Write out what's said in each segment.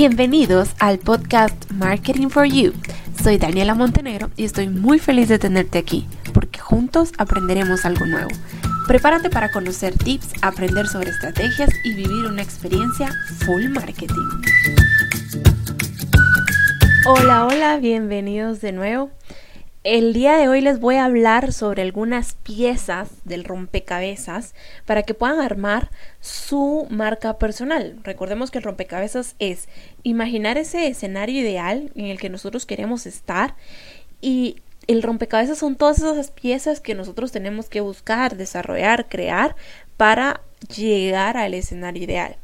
Bienvenidos al podcast Marketing for You. Soy Daniela Montenegro y estoy muy feliz de tenerte aquí porque juntos aprenderemos algo nuevo. Prepárate para conocer tips, aprender sobre estrategias y vivir una experiencia full marketing. Hola, hola, bienvenidos de nuevo. El día de hoy les voy a hablar sobre algunas piezas del rompecabezas para que puedan armar su marca personal. Recordemos que el rompecabezas es imaginar ese escenario ideal en el que nosotros queremos estar y el rompecabezas son todas esas piezas que nosotros tenemos que buscar, desarrollar, crear para llegar al escenario ideal.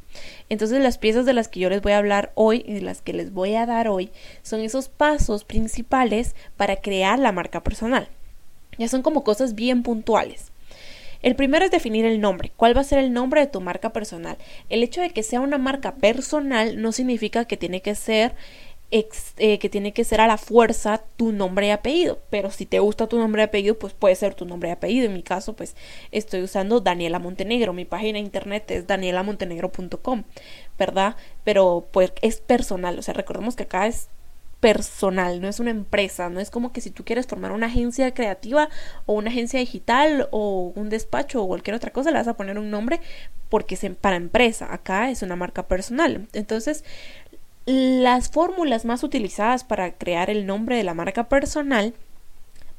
Entonces las piezas de las que yo les voy a hablar hoy y de las que les voy a dar hoy son esos pasos principales para crear la marca personal. Ya son como cosas bien puntuales. El primero es definir el nombre. ¿Cuál va a ser el nombre de tu marca personal? El hecho de que sea una marca personal no significa que tiene que ser eh, que tiene que ser a la fuerza tu nombre y apellido. Pero si te gusta tu nombre y apellido, pues puede ser tu nombre y apellido. En mi caso, pues estoy usando Daniela Montenegro. Mi página de internet es danielamontenegro.com, ¿verdad? Pero pues es personal. O sea, recordemos que acá es personal, no es una empresa, no es como que si tú quieres formar una agencia creativa o una agencia digital o un despacho o cualquier otra cosa, le vas a poner un nombre porque es para empresa, acá es una marca personal. Entonces, las fórmulas más utilizadas para crear el nombre de la marca personal,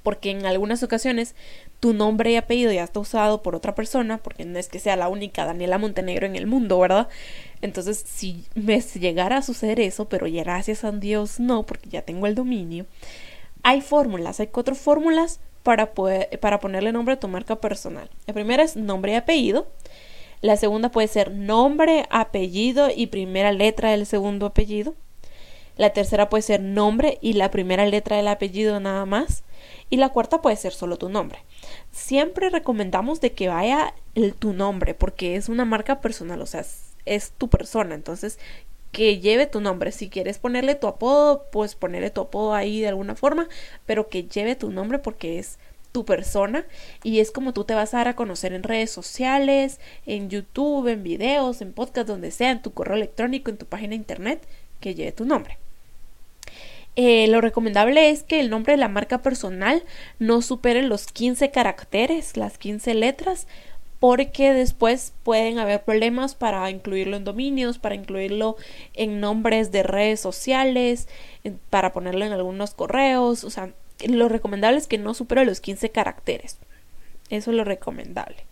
porque en algunas ocasiones tu nombre y apellido ya está usado por otra persona, porque no es que sea la única Daniela Montenegro en el mundo, ¿verdad? Entonces, si me llegara a suceder eso, pero gracias a Dios no, porque ya tengo el dominio, hay fórmulas, hay cuatro fórmulas para, para ponerle nombre a tu marca personal. La primera es nombre y apellido. La segunda puede ser nombre, apellido y primera letra del segundo apellido. La tercera puede ser nombre y la primera letra del apellido nada más. Y la cuarta puede ser solo tu nombre. Siempre recomendamos de que vaya el, tu nombre porque es una marca personal, o sea, es, tu persona. Entonces, que lleve tu nombre. Si quieres ponerle tu apodo, pues ponerle tu apodo ahí de alguna forma, pero que lleve tu nombre porque es tu persona y es como tú te vas a dar a conocer en redes sociales, en YouTube, en videos, en podcast, donde sea, en tu correo electrónico, en tu página de internet, que lleve tu nombre. Eh, lo recomendable es que el nombre de la marca personal no supere los 15 caracteres, las 15 letras, porque después pueden haber problemas para incluirlo en dominios, para incluirlo en nombres de redes sociales, para ponerlo en algunos correos, o sea, lo recomendable es que no supere los 15 caracteres. Eso es lo recomendable.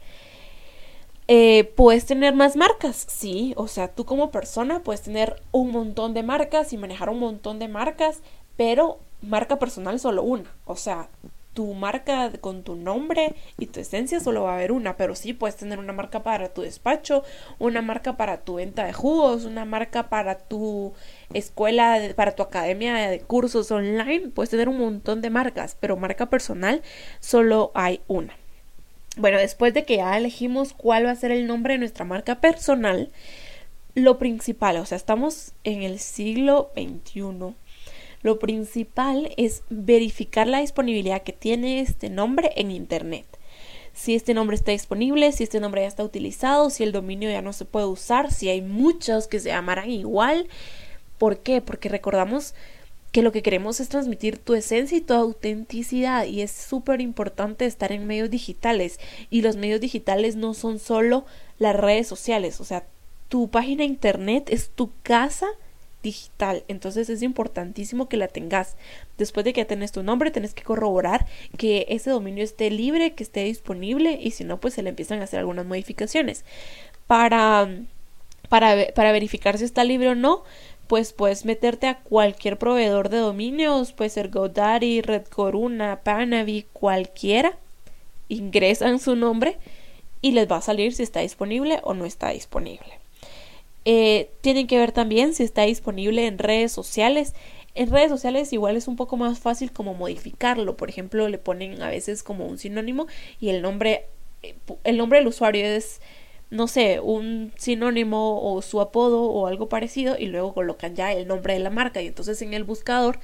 Eh, puedes tener más marcas, sí, o sea, tú como persona puedes tener un montón de marcas y manejar un montón de marcas, pero marca personal solo una, o sea, tu marca con tu nombre y tu esencia solo va a haber una, pero sí puedes tener una marca para tu despacho, una marca para tu venta de jugos, una marca para tu escuela, para tu academia de cursos online, puedes tener un montón de marcas, pero marca personal solo hay una. Bueno, después de que ya elegimos cuál va a ser el nombre de nuestra marca personal, lo principal, o sea, estamos en el siglo XXI lo principal es verificar la disponibilidad que tiene este nombre en Internet. Si este nombre está disponible, si este nombre ya está utilizado, si el dominio ya no se puede usar, si hay muchos que se llamarán igual. ¿Por qué? Porque recordamos que lo que queremos es transmitir tu esencia y tu autenticidad y es súper importante estar en medios digitales y los medios digitales no son solo las redes sociales, o sea, tu página internet es tu casa digital. Entonces es importantísimo que la tengas. Después de que tenés tu nombre, tenés que corroborar que ese dominio esté libre, que esté disponible y si no, pues se le empiezan a hacer algunas modificaciones. Para, para, para verificar si está libre o no, pues puedes meterte a cualquier proveedor de dominios, puede ser GoDaddy, Red Corona, Panavi, cualquiera. Ingresan su nombre y les va a salir si está disponible o no está disponible. Eh, tienen que ver también si está disponible en redes sociales. En redes sociales igual es un poco más fácil como modificarlo. Por ejemplo, le ponen a veces como un sinónimo y el nombre, eh, el nombre del usuario es, no sé, un sinónimo o su apodo o algo parecido y luego colocan ya el nombre de la marca y entonces en el buscador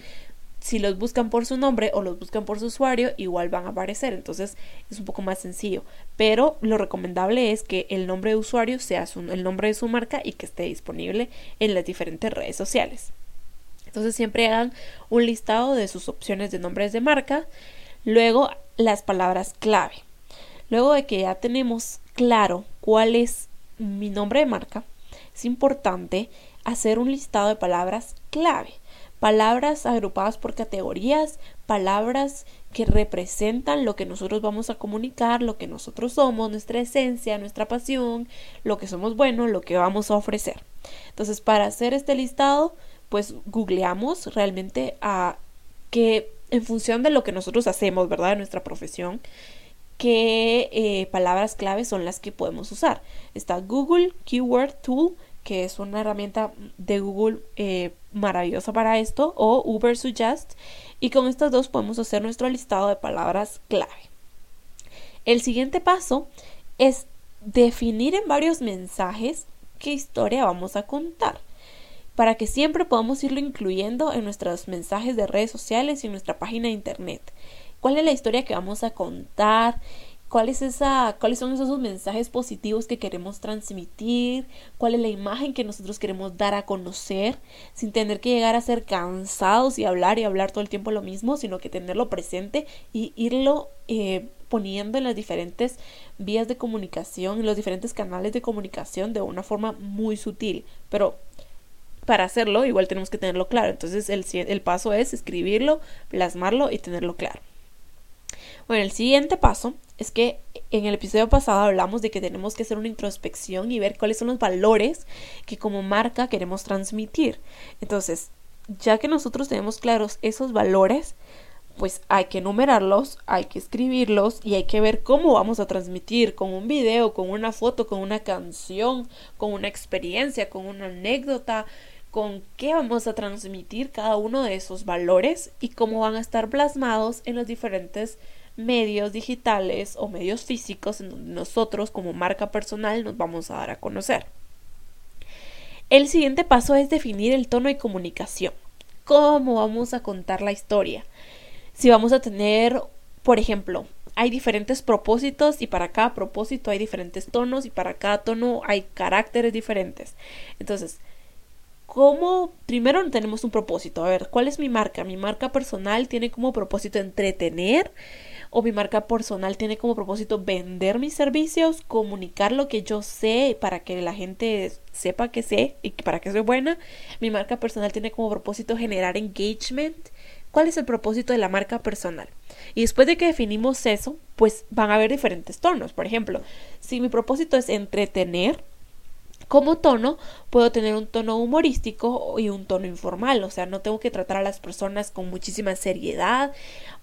si los buscan por su nombre o los buscan por su usuario, igual van a aparecer. Entonces es un poco más sencillo. Pero lo recomendable es que el nombre de usuario sea el nombre de su marca y que esté disponible en las diferentes redes sociales. Entonces siempre hagan un listado de sus opciones de nombres de marca. Luego las palabras clave. Luego de que ya tenemos claro cuál es mi nombre de marca, es importante hacer un listado de palabras clave palabras agrupadas por categorías, palabras que representan lo que nosotros vamos a comunicar, lo que nosotros somos, nuestra esencia, nuestra pasión, lo que somos buenos, lo que vamos a ofrecer. Entonces, para hacer este listado, pues googleamos realmente a que en función de lo que nosotros hacemos, ¿verdad? De nuestra profesión, qué eh, palabras clave son las que podemos usar. Está Google Keyword Tool que es una herramienta de Google eh, maravillosa para esto, o Uber Suggest, y con estas dos podemos hacer nuestro listado de palabras clave. El siguiente paso es definir en varios mensajes qué historia vamos a contar, para que siempre podamos irlo incluyendo en nuestros mensajes de redes sociales y en nuestra página de internet. ¿Cuál es la historia que vamos a contar? Cuál es esa, cuáles son esos mensajes positivos que queremos transmitir, cuál es la imagen que nosotros queremos dar a conocer, sin tener que llegar a ser cansados y hablar y hablar todo el tiempo lo mismo, sino que tenerlo presente y irlo eh, poniendo en las diferentes vías de comunicación, en los diferentes canales de comunicación de una forma muy sutil, pero para hacerlo igual tenemos que tenerlo claro. Entonces el, el paso es escribirlo, plasmarlo y tenerlo claro. Bueno, el siguiente paso es que en el episodio pasado hablamos de que tenemos que hacer una introspección y ver cuáles son los valores que como marca queremos transmitir. Entonces, ya que nosotros tenemos claros esos valores, pues hay que enumerarlos, hay que escribirlos y hay que ver cómo vamos a transmitir con un video, con una foto, con una canción, con una experiencia, con una anécdota, con qué vamos a transmitir cada uno de esos valores y cómo van a estar plasmados en los diferentes medios digitales o medios físicos en donde nosotros como marca personal nos vamos a dar a conocer. El siguiente paso es definir el tono de comunicación. ¿Cómo vamos a contar la historia? Si vamos a tener, por ejemplo, hay diferentes propósitos y para cada propósito hay diferentes tonos y para cada tono hay caracteres diferentes. Entonces, ¿cómo? Primero tenemos un propósito. A ver, ¿cuál es mi marca? Mi marca personal tiene como propósito entretener, o mi marca personal tiene como propósito vender mis servicios, comunicar lo que yo sé para que la gente sepa que sé y para que soy buena. Mi marca personal tiene como propósito generar engagement. ¿Cuál es el propósito de la marca personal? Y después de que definimos eso, pues van a haber diferentes tonos. Por ejemplo, si mi propósito es entretener, como tono puedo tener un tono humorístico y un tono informal, o sea, no tengo que tratar a las personas con muchísima seriedad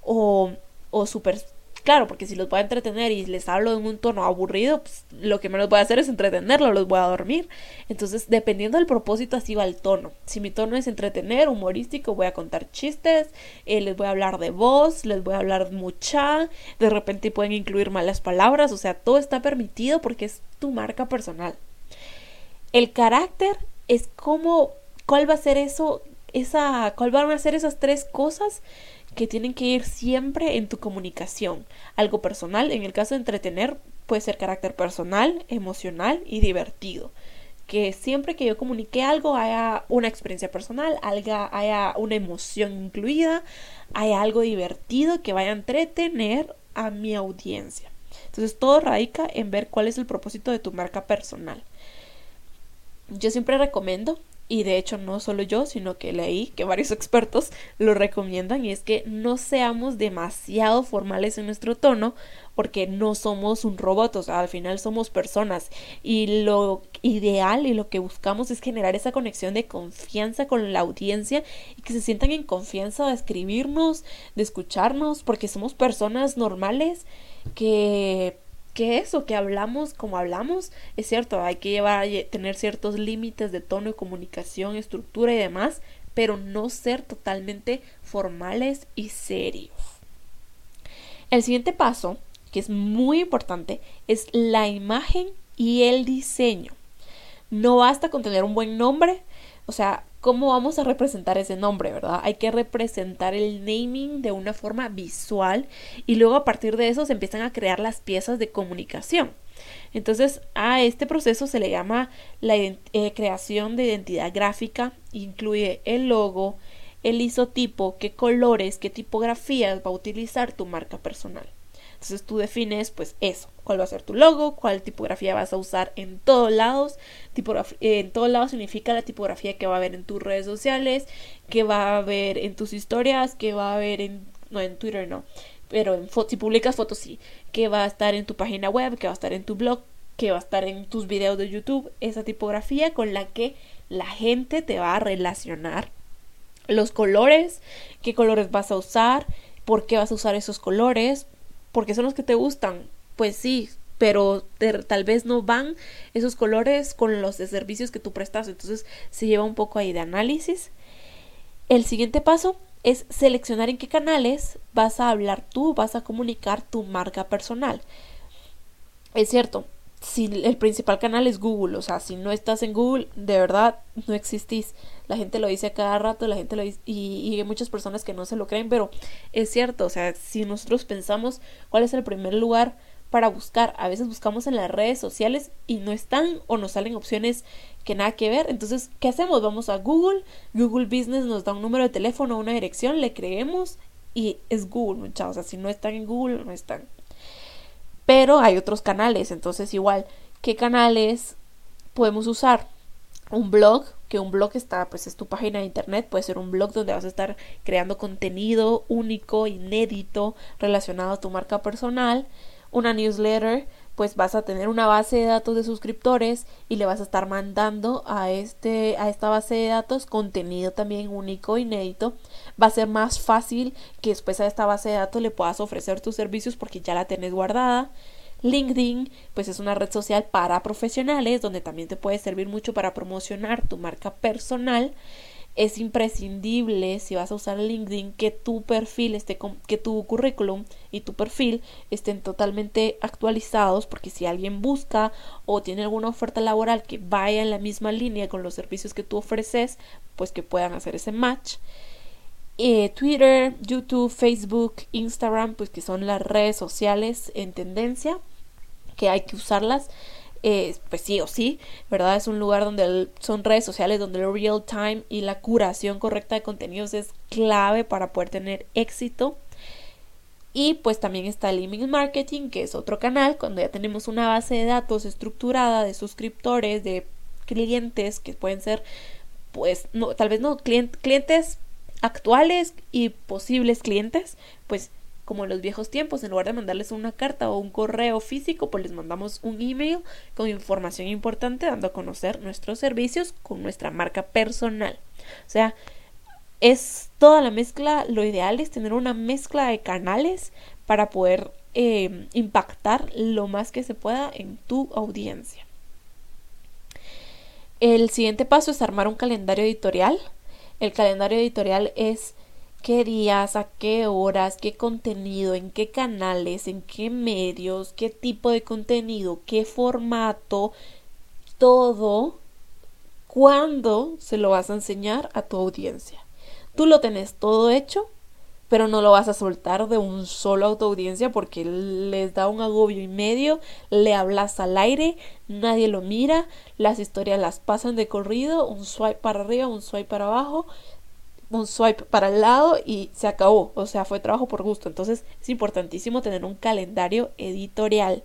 o o súper claro, porque si los voy a entretener y les hablo en un tono aburrido, pues lo que menos voy a hacer es entretenerlo, los voy a dormir. Entonces, dependiendo del propósito, así va el tono. Si mi tono es entretener, humorístico, voy a contar chistes, eh, les voy a hablar de voz, les voy a hablar mucha, de repente pueden incluir malas palabras, o sea, todo está permitido porque es tu marca personal. El carácter es como, ¿cuál va a ser eso? Esa, ¿Cuál van a ser esas tres cosas? Que tienen que ir siempre en tu comunicación. Algo personal, en el caso de entretener, puede ser carácter personal, emocional y divertido. Que siempre que yo comunique algo haya una experiencia personal, haya, una emoción incluida, haya algo divertido que vaya a entretener a mi audiencia. Entonces todo radica en ver cuál es el propósito de tu marca personal. Yo siempre recomiendo y de hecho no solo yo, sino que leí que varios expertos lo recomiendan y es que no seamos demasiado formales en nuestro tono porque no somos un robot, o sea, al final somos personas. Y lo ideal y lo que buscamos es generar esa conexión de confianza con la audiencia y que se sientan en confianza de escribirnos, de escucharnos, porque somos personas normales que que eso, que hablamos como hablamos, es cierto, hay que llevar, tener ciertos límites de tono y comunicación, estructura y demás, pero no ser totalmente formales y serios. El siguiente paso, que es muy importante, es la imagen y el diseño. No basta con tener un buen nombre, O sea, ¿cómo vamos a representar ese nombre, verdad? Hay que representar el naming de una forma visual y luego a partir de eso se empiezan a crear las piezas de comunicación. Entonces, a este proceso se le llama la eh, creación de identidad gráfica, incluye el logo, el isotipo, qué colores, qué tipografías va a utilizar tu marca personal. Entonces tú defines pues eso, cuál va a ser tu logo, cuál tipografía vas a usar en todos lados. en todos lados significa la tipografía que va a haber en tus redes sociales, que va a haber en tus historias, que va a haber en... no, en Twitter no, pero en si publicas fotos sí, que va a estar en tu página web, que va a estar en tu blog, que va a estar en tus videos de YouTube, esa tipografía con la que la gente te va a relacionar. Los colores, qué colores vas a usar, por qué vas a usar esos colores, porque son los que te gustan. Pues sí, pero tal vez no van esos colores con los de servicios que tú prestas. Entonces se lleva un poco ahí de análisis. El siguiente paso es seleccionar en qué canales vas a hablar tú, vas a comunicar tu marca personal. Es cierto, si el principal canal es Google, o sea, si no estás en Google, de verdad no existís. La gente lo dice a cada rato, la gente lo dice, y, y, hay muchas personas que no se lo creen, pero es cierto, o sea, si nosotros pensamos cuál es el primer lugar para buscar, a veces buscamos en las redes sociales y no están o nos salen opciones que nada que ver, entonces, ¿qué hacemos? Vamos a Google, Google Business nos da un número de teléfono, una dirección, le creemos y es Google, muchachos, o sea, si no están en Google, no están. Pero hay otros canales, entonces igual, ¿qué canales podemos usar? Un blog, que un blog está, pues es tu página de internet, puede ser un blog donde vas a estar creando contenido único, inédito, relacionado a tu marca personal, una newsletter, pues vas a tener una base de datos de suscriptores y le vas a estar mandando a este a esta base de datos contenido también único inédito va a ser más fácil que después a esta base de datos le puedas ofrecer tus servicios porque ya la tenés guardada LinkedIn, pues es una red social para profesionales donde también te puede servir mucho para promocionar tu marca personal. Es imprescindible si vas a usar LinkedIn que tu perfil esté que tu currículum y tu perfil estén totalmente actualizados porque si alguien busca o tiene alguna oferta laboral que vaya en la misma línea con los servicios que tú ofreces, pues que puedan hacer ese match. Eh, Twitter, YouTube, Facebook, Instagram, pues que son las redes sociales en tendencia, que hay que usarlas. Eh, pues sí o sí, ¿verdad? Es un lugar donde son redes sociales donde el real time y la curación correcta de contenidos es clave para poder tener éxito. Y pues también está el email marketing, que es otro canal, cuando ya tenemos una base de datos estructurada de suscriptores, de clientes, que pueden ser, pues, no, tal vez no clientes actuales y posibles clientes, pues como en los viejos tiempos, en lugar de mandarles una carta o un correo físico, pues les mandamos un email con información importante dando a conocer nuestros servicios con nuestra marca personal. O sea, es toda la mezcla, lo ideal es tener una mezcla de canales para poder eh, impactar lo más que se pueda en tu audiencia. El siguiente paso es armar un calendario editorial el calendario editorial es qué días, a qué horas, qué contenido, en qué canales, en qué medios, qué tipo de contenido, qué formato, todo, cuándo se lo vas a enseñar a tu audiencia. Tú lo tenés todo hecho, pero no lo vas a soltar de un solo a tu audiencia porque les da un agobio y medio, le hablas al aire, nadie lo mira, las historias las pasan de corrido, un swipe para arriba, un swipe para abajo, un swipe para el lado y se acabó, o sea, fue trabajo por gusto. Entonces es importantísimo tener un calendario editorial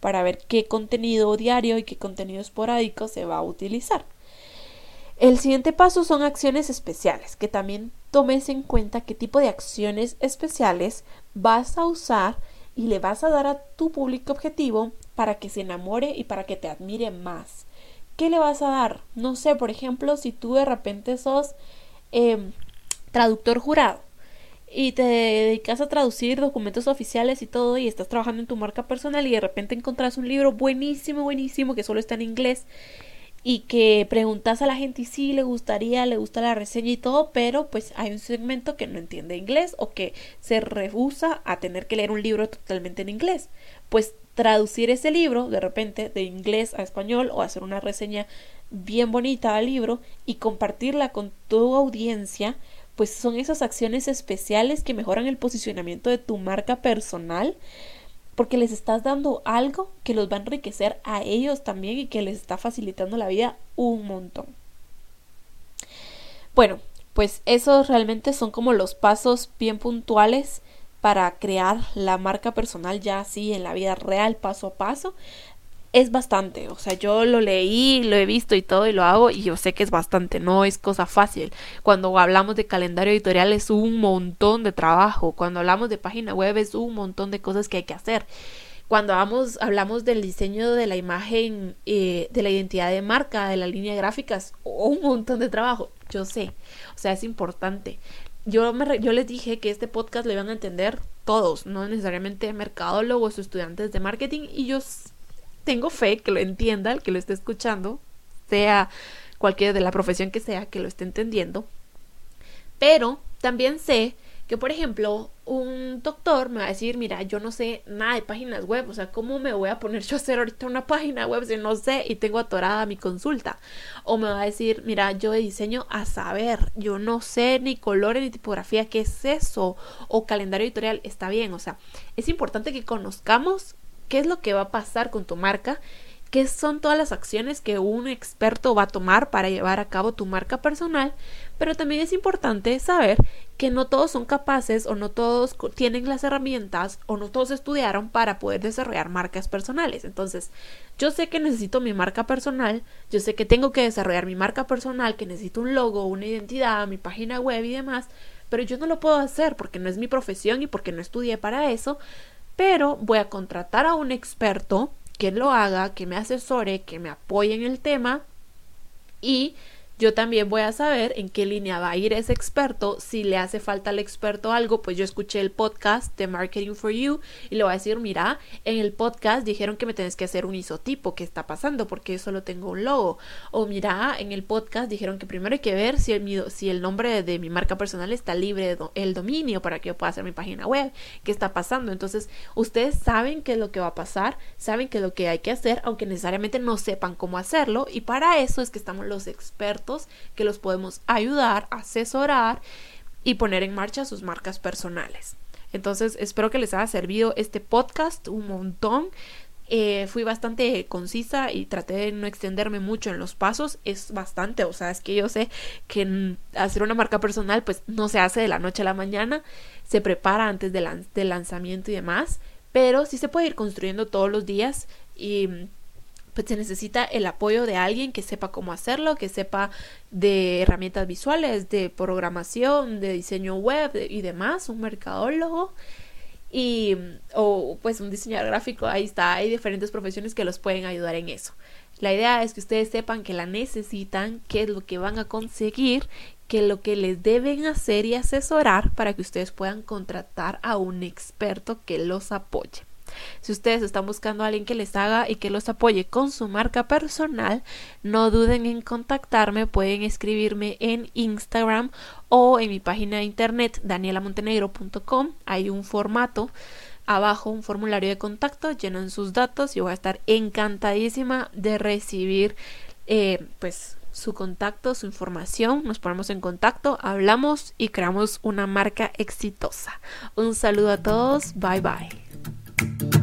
para ver qué contenido diario y qué contenido esporádico se va a utilizar. El siguiente paso son acciones especiales, que también tomes en cuenta qué tipo de acciones especiales vas a usar y le vas a dar a tu público objetivo para que se enamore y para que te admire más. ¿Qué le vas a dar? No sé, por ejemplo, si tú de repente sos em, traductor jurado y te dedicas a traducir documentos oficiales y todo y estás trabajando en tu marca personal y de repente encontrás un libro buenísimo, buenísimo que solo está en inglés y que preguntas a la gente si le gustaría, le gusta la reseña y todo, pero pues hay un segmento que no entiende inglés o que se rehúsa a tener que leer un libro totalmente en inglés. Pues traducir ese libro de repente de inglés a español o hacer una reseña bien bonita al libro y compartirla con tu audiencia, pues son esas acciones especiales que mejoran el posicionamiento de tu marca personal porque les estás dando algo que los va a enriquecer a ellos también y que les está facilitando la vida un montón. Bueno, pues esos realmente son como los pasos bien puntuales para crear la marca personal ya así en la vida real paso a paso es bastante, o sea, yo lo leí, lo he visto y todo y lo hago y yo sé que es bastante, no es cosa fácil. Cuando hablamos de calendario editorial es un montón de trabajo, cuando hablamos de página web es un montón de cosas que hay que hacer. Cuando hablamos, hablamos del diseño de la imagen, eh, de la identidad de marca, de la línea gráfica, es un montón de trabajo, yo sé, o sea, es importante. Yo, me, yo les dije que este podcast lo iban a entender todos, no necesariamente mercadólogos o estudiantes de marketing, y yo tengo fe que lo entienda, el que lo esté escuchando, sea cualquiera de la profesión que sea, que lo esté entendiendo. Pero también sé que, por ejemplo, un doctor me va a decir, mira, yo no sé nada de páginas web, o sea, ¿cómo me voy a poner yo a hacer ahorita una página web si no sé y tengo atorada mi consulta? O me va a decir, mira, yo diseño a saber, yo no sé ni colores ni tipografía, ¿qué es eso? O calendario editorial, está bien, o sea, es importante que conozcamos qué es lo que va a pasar con tu marca, qué son todas las acciones que un experto va a tomar para llevar a cabo tu marca personal, pero también es importante saber que no todos son capaces o no todos tienen las herramientas o no todos estudiaron para poder desarrollar marcas personales. Entonces, yo sé que necesito mi marca personal, yo sé que tengo que desarrollar mi marca personal, que necesito un logo, una identidad, mi página web y demás, pero yo no lo puedo hacer porque no es mi profesión y porque no estudié para eso, pero voy a contratar a un experto que lo haga, que me asesore, que me apoye en el tema y yo también voy a saber en qué línea va a ir ese experto. Si le hace falta al experto algo, pues yo escuché el podcast de Marketing for You y le voy a decir, mira, en el podcast dijeron que me tenés que hacer un isotipo, ¿qué está pasando? Porque solo tengo un logo. O mira, en el podcast dijeron que primero hay que ver si el, si el nombre de mi marca personal está libre de el dominio para que yo pueda hacer mi página web. ¿Qué está pasando? Entonces, ustedes saben qué es lo que va a pasar, saben qué es lo que hay que hacer, aunque necesariamente no sepan cómo hacerlo. Y para eso es que estamos los expertos que los podemos ayudar, asesorar y poner en marcha sus marcas personales. Entonces, espero que les haya servido este podcast un montón. Eh, fui bastante concisa y traté de no extenderme mucho en los pasos. Es bastante, o sea, es que yo sé que hacer una marca personal pues no se hace de la noche a la mañana, se prepara antes del lanzamiento y demás, pero sí se puede ir construyendo todos los días y pues se necesita el apoyo de alguien que sepa cómo hacerlo, que sepa de herramientas visuales, de programación, de diseño web y demás, un mercadólogo y o pues un diseñador gráfico, ahí está, hay diferentes profesiones que los pueden ayudar en eso. La idea es que ustedes sepan que la necesitan, qué es lo que van a conseguir, qué es lo que les deben hacer y asesorar para que ustedes puedan contratar a un experto que los apoye. Si ustedes están buscando a alguien que les haga y que los apoye con su marca personal, no duden en contactarme, pueden escribirme en Instagram o en mi página de internet danielamontenegro.com. Hay un formato abajo un formulario de contacto, llenan sus datos y voy a estar encantadísima de recibir eh, pues su contacto, su información, nos ponemos en contacto, hablamos y creamos una marca exitosa. Un saludo a todos, bye bye. Thank you.